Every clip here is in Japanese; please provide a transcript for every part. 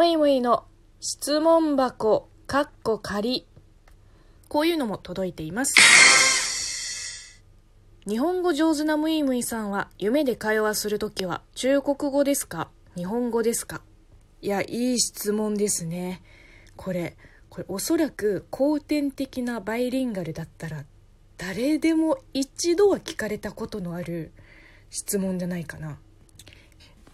むいむいの質問箱、かっこ仮。こういうのも届いています。日本語上手なむいむいさんは夢で会話するときは中国語ですか？日本語ですか？いや、いい質問ですね。これ、これおそらく後天的なバイリンガルだったら誰でも一度は聞かれたことのある質問じゃないかな。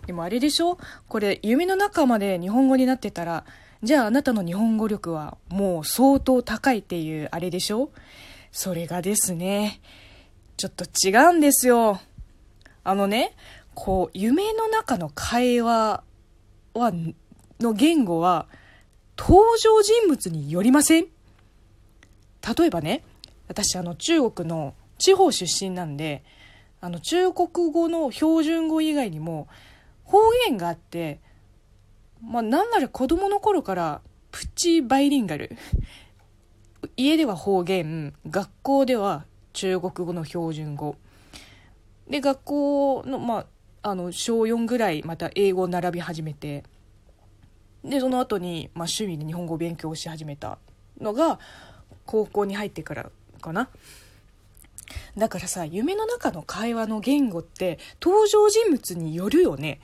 でもあれでしょ？これ夢の中まで日本語になってたらじゃああなたの日本語力はもう相当高いっていうあれでしょ？それがですねちょっと違うんですよ。あのねこう夢の中の会話はの言語は登場人物によりません。例えばね私あの中国の地方出身なんであの中国語の標準語以外にも方言があって、まあ、なんなら子供の頃からプチバイリンガル 家では方言学校では中国語の標準語で学校の,、まあ、あの小4ぐらいまた英語を並び始めてでその後に、まあ、趣味で日本語を勉強し始めたのが高校に入ってからかな。だからさ夢の中の会話の言語って登場人物によるよね。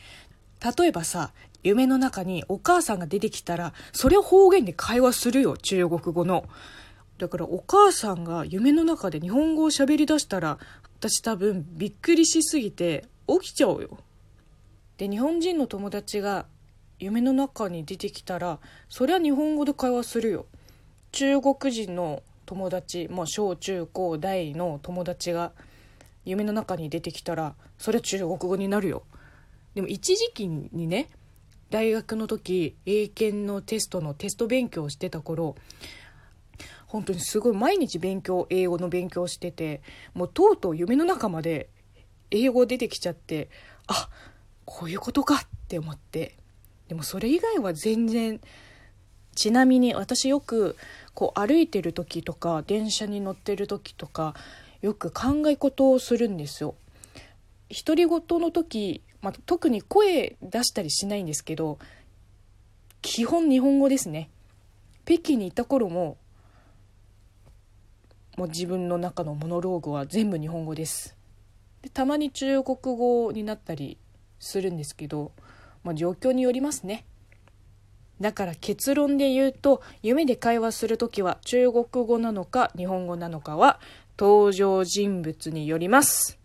例えばさ夢の中にお母さんが出てきたらそれを方言で会話するよ中国語の。だからお母さんが夢の中で日本語を喋り出したら私多分びっくりしすぎて起きちゃうよ。で日本人の友達が夢の中に出てきたらそりゃ日本語で会話するよ。中国人の友達、まあ、小中高大の友達が夢の中に出てきたらそれは中国語になるよ。でも一時期にね大学の時英検のテストのテスト勉強をしてた頃本当にすごい毎日勉強英語の勉強しててもうとうとう夢の中まで英語出てきちゃってあこういうことかって思って。でもそれ以外は全然ちなみに私よくこう歩いてる時とか電車に乗ってる時とかよく考え事をするんですよ。独り言の時、まあ、特に声出したりしないんですけど基本日本語ですね。北京にいた頃ももう自分の中のモノローグは全部日本語です。でたまに中国語になったりするんですけど、まあ、状況によりますね。だから結論で言うと夢で会話する時は中国語なのか日本語なのかは登場人物によります。